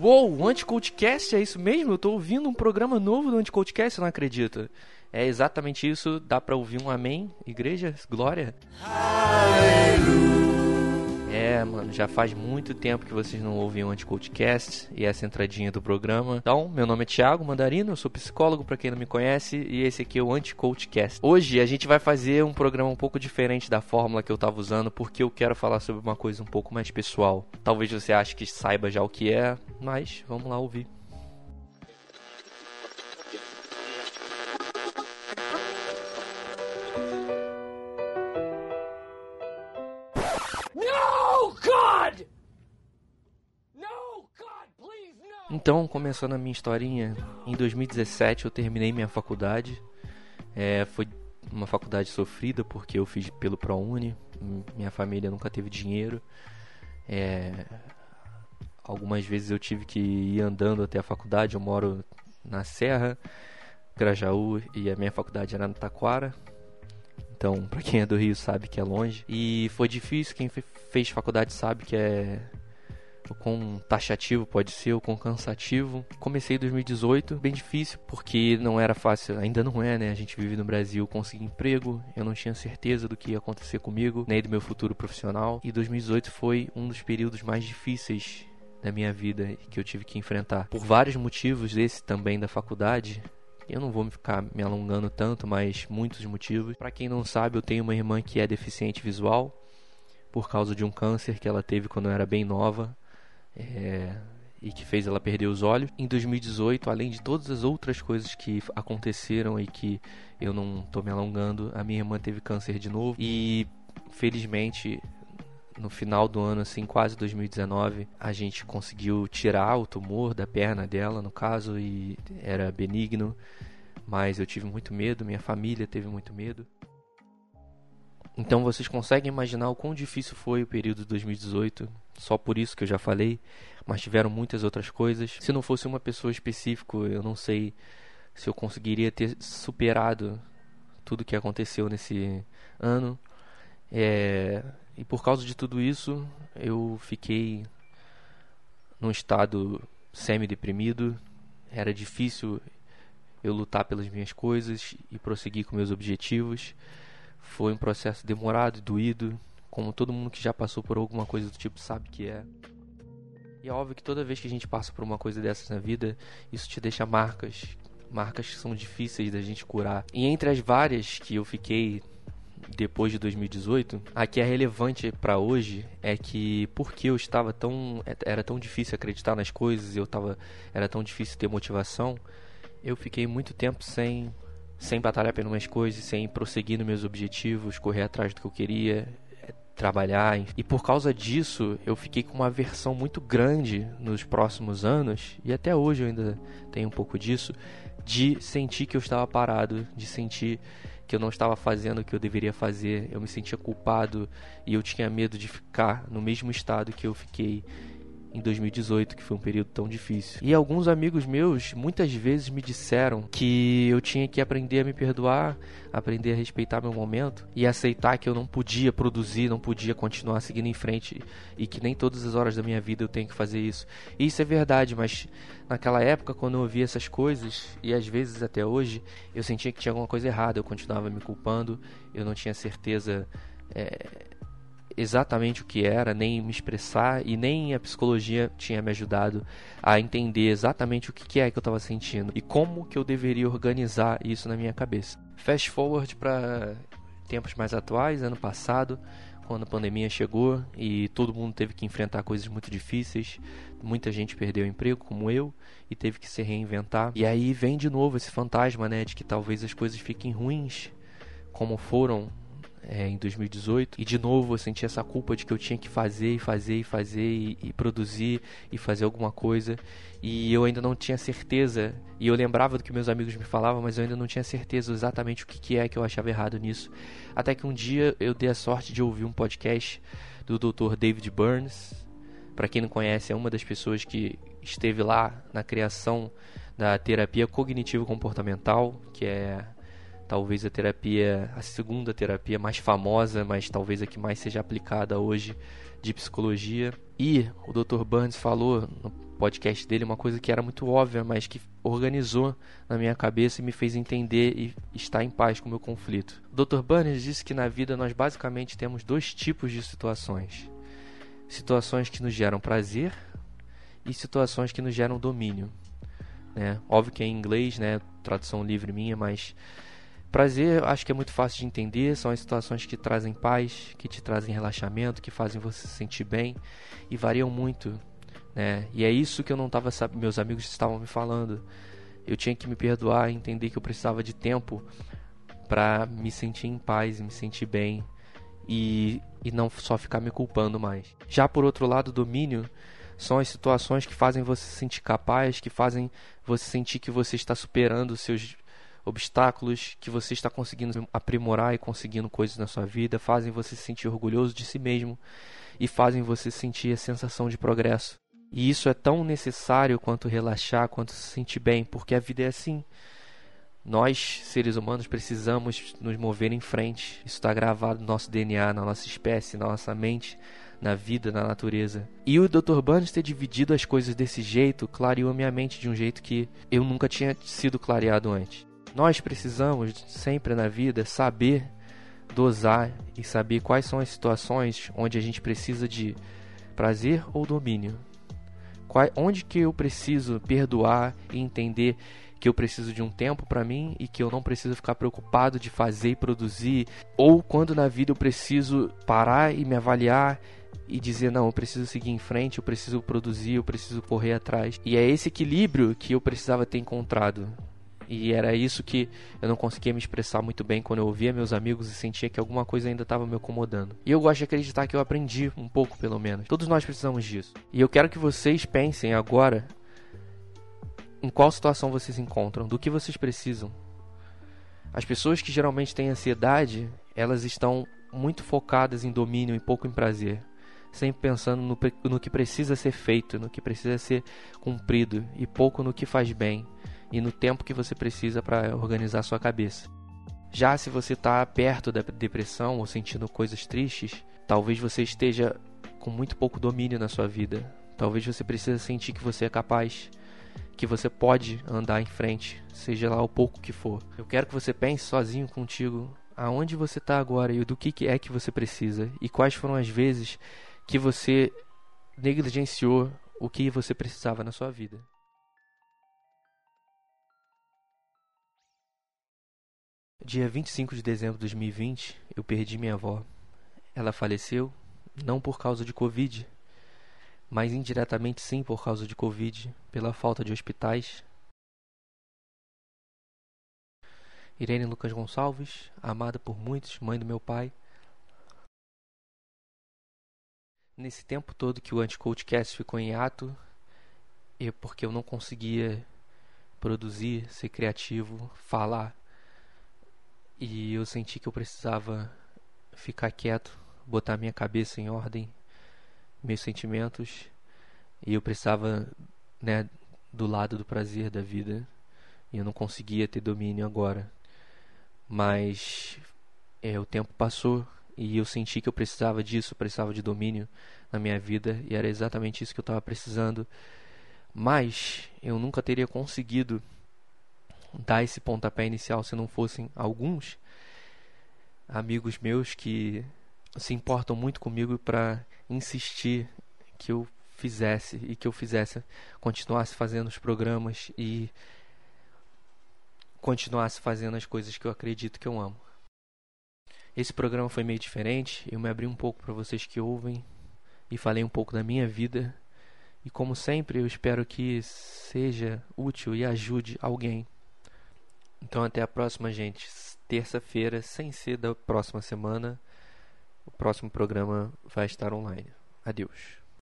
Uou, o Anticultcast, é isso mesmo? Eu tô ouvindo um programa novo do Anticultcast, eu não acredito. É exatamente isso, dá pra ouvir um amém, igreja, glória. É, mano, já faz muito tempo que vocês não ouvem o Anticultcast e essa entradinha do programa. Então, meu nome é Thiago Mandarino, eu sou psicólogo para quem não me conhece e esse aqui é o Anticultcast. Hoje a gente vai fazer um programa um pouco diferente da fórmula que eu tava usando porque eu quero falar sobre uma coisa um pouco mais pessoal. Talvez você ache que saiba já o que é, mas vamos lá ouvir. Então, começando a minha historinha, em 2017 eu terminei minha faculdade. É, foi uma faculdade sofrida porque eu fiz pelo ProUni. Minha família nunca teve dinheiro. É, algumas vezes eu tive que ir andando até a faculdade. Eu moro na Serra, Grajaú, e a minha faculdade era na Taquara. Então, para quem é do Rio sabe que é longe. E foi difícil, quem fez faculdade sabe que é o quão taxativo pode ser, o quão cansativo. Comecei em 2018, bem difícil, porque não era fácil, ainda não é, né? A gente vive no Brasil, consegui emprego, eu não tinha certeza do que ia acontecer comigo, nem do meu futuro profissional. E 2018 foi um dos períodos mais difíceis da minha vida que eu tive que enfrentar. Por vários motivos, esse também da faculdade, eu não vou ficar me alongando tanto, mas muitos motivos. Para quem não sabe, eu tenho uma irmã que é deficiente visual por causa de um câncer que ela teve quando eu era bem nova é, e que fez ela perder os olhos. Em 2018, além de todas as outras coisas que aconteceram e que eu não estou me alongando, a minha irmã teve câncer de novo e felizmente no final do ano, assim, quase 2019, a gente conseguiu tirar o tumor da perna dela, no caso, e era benigno, mas eu tive muito medo, minha família teve muito medo. Então vocês conseguem imaginar o quão difícil foi o período de 2018, só por isso que eu já falei, mas tiveram muitas outras coisas. Se não fosse uma pessoa específica, eu não sei se eu conseguiria ter superado tudo que aconteceu nesse ano. É... E por causa de tudo isso, eu fiquei num estado semi-deprimido. Era difícil eu lutar pelas minhas coisas e prosseguir com meus objetivos. Foi um processo demorado e doído, como todo mundo que já passou por alguma coisa do tipo sabe que é. E é óbvio que toda vez que a gente passa por uma coisa dessas na vida, isso te deixa marcas, marcas que são difíceis da gente curar. E entre as várias que eu fiquei depois de 2018, a que é relevante para hoje é que porque eu estava tão era tão difícil acreditar nas coisas, eu tava era tão difícil ter motivação, eu fiquei muito tempo sem sem batalhar pelas coisas, sem prosseguir nos meus objetivos, correr atrás do que eu queria, é, trabalhar. E por causa disso, eu fiquei com uma aversão muito grande nos próximos anos, e até hoje eu ainda tenho um pouco disso, de sentir que eu estava parado, de sentir que eu não estava fazendo o que eu deveria fazer, eu me sentia culpado e eu tinha medo de ficar no mesmo estado que eu fiquei em 2018, que foi um período tão difícil. E alguns amigos meus muitas vezes me disseram que eu tinha que aprender a me perdoar, aprender a respeitar meu momento e aceitar que eu não podia produzir, não podia continuar seguindo em frente e que nem todas as horas da minha vida eu tenho que fazer isso. E isso é verdade, mas naquela época, quando eu ouvia essas coisas, e às vezes até hoje, eu sentia que tinha alguma coisa errada, eu continuava me culpando, eu não tinha certeza. É exatamente o que era, nem me expressar e nem a psicologia tinha me ajudado a entender exatamente o que é que eu estava sentindo e como que eu deveria organizar isso na minha cabeça. Fast forward para tempos mais atuais, ano passado, quando a pandemia chegou e todo mundo teve que enfrentar coisas muito difíceis, muita gente perdeu o emprego, como eu, e teve que se reinventar. E aí vem de novo esse fantasma, né, de que talvez as coisas fiquem ruins, como foram é, em 2018 e de novo eu senti essa culpa de que eu tinha que fazer e fazer e fazer e, e, produzir e fazer alguma coisa. E eu ainda não tinha certeza e eu lembrava do que meus amigos me falavam mas eu ainda não tinha certeza exatamente o que, que é que eu achava errado nisso. Até que um dia eu dei a sorte de ouvir um podcast do Dr. David Burns. Para quem não conhece é uma das pessoas que esteve lá na criação da terapia cognitivo comportamental que é talvez a terapia, a segunda terapia mais famosa, mas talvez a que mais seja aplicada hoje de psicologia. E o Dr. Burns falou no podcast dele uma coisa que era muito óbvia, mas que organizou na minha cabeça e me fez entender e estar em paz com o meu conflito. O Dr. Burns disse que na vida nós basicamente temos dois tipos de situações: situações que nos geram prazer e situações que nos geram domínio. Né? Óbvio que é em inglês, né? tradução livre minha, mas prazer acho que é muito fácil de entender. São as situações que trazem paz, que te trazem relaxamento, que fazem você se sentir bem e variam muito. Né? E é isso que eu não estava sabendo, meus amigos estavam me falando. Eu tinha que me perdoar entender que eu precisava de tempo para me sentir em paz, me sentir bem e, e não só ficar me culpando mais. Já por outro lado, domínio são as situações que fazem você se sentir capaz, que fazem você sentir que você está superando os seus obstáculos, que você está conseguindo aprimorar e conseguindo coisas na sua vida, fazem você se sentir orgulhoso de si mesmo e fazem você sentir a sensação de progresso. E isso é tão necessário quanto relaxar, quanto se sentir bem, porque a vida é assim. Nós, seres humanos, precisamos nos mover em frente. Isso está gravado no nosso DNA, na nossa espécie, na nossa mente na vida, na natureza. E o Dr. Burns ter dividido as coisas desse jeito clareou minha mente de um jeito que eu nunca tinha sido clareado antes. Nós precisamos sempre na vida saber dosar e saber quais são as situações onde a gente precisa de prazer ou domínio. Qual, onde que eu preciso perdoar e entender que eu preciso de um tempo para mim e que eu não preciso ficar preocupado de fazer e produzir, ou quando na vida eu preciso parar e me avaliar e dizer não, eu preciso seguir em frente, eu preciso produzir, eu preciso correr atrás. E é esse equilíbrio que eu precisava ter encontrado. E era isso que eu não conseguia me expressar muito bem quando eu ouvia meus amigos e sentia que alguma coisa ainda estava me incomodando. E eu gosto de acreditar que eu aprendi um pouco, pelo menos. Todos nós precisamos disso. E eu quero que vocês pensem agora em qual situação vocês encontram, do que vocês precisam. As pessoas que geralmente têm ansiedade, elas estão muito focadas em domínio e pouco em prazer sempre pensando no, no que precisa ser feito, no que precisa ser cumprido e pouco no que faz bem e no tempo que você precisa para organizar sua cabeça. Já se você está perto da depressão ou sentindo coisas tristes, talvez você esteja com muito pouco domínio na sua vida. Talvez você precise sentir que você é capaz, que você pode andar em frente, seja lá o pouco que for. Eu quero que você pense sozinho contigo aonde você está agora e do que é que você precisa e quais foram as vezes que você negligenciou o que você precisava na sua vida. Dia 25 de dezembro de 2020, eu perdi minha avó. Ela faleceu não por causa de Covid, mas indiretamente sim por causa de Covid, pela falta de hospitais. Irene Lucas Gonçalves, amada por muitos, mãe do meu pai, Nesse tempo todo que o Anticoachcast ficou em ato, e porque eu não conseguia produzir, ser criativo, falar, e eu senti que eu precisava ficar quieto, botar minha cabeça em ordem, meus sentimentos, e eu precisava, né, do lado do prazer da vida, e eu não conseguia ter domínio agora. Mas é, o tempo passou e eu senti que eu precisava disso, precisava de domínio na minha vida e era exatamente isso que eu estava precisando. Mas eu nunca teria conseguido dar esse pontapé inicial se não fossem alguns amigos meus que se importam muito comigo para insistir que eu fizesse e que eu fizesse, continuasse fazendo os programas e continuasse fazendo as coisas que eu acredito que eu amo. Esse programa foi meio diferente, eu me abri um pouco para vocês que ouvem e falei um pouco da minha vida. E como sempre, eu espero que seja útil e ajude alguém. Então até a próxima, gente. Terça-feira, sem ser da próxima semana, o próximo programa vai estar online. Adeus.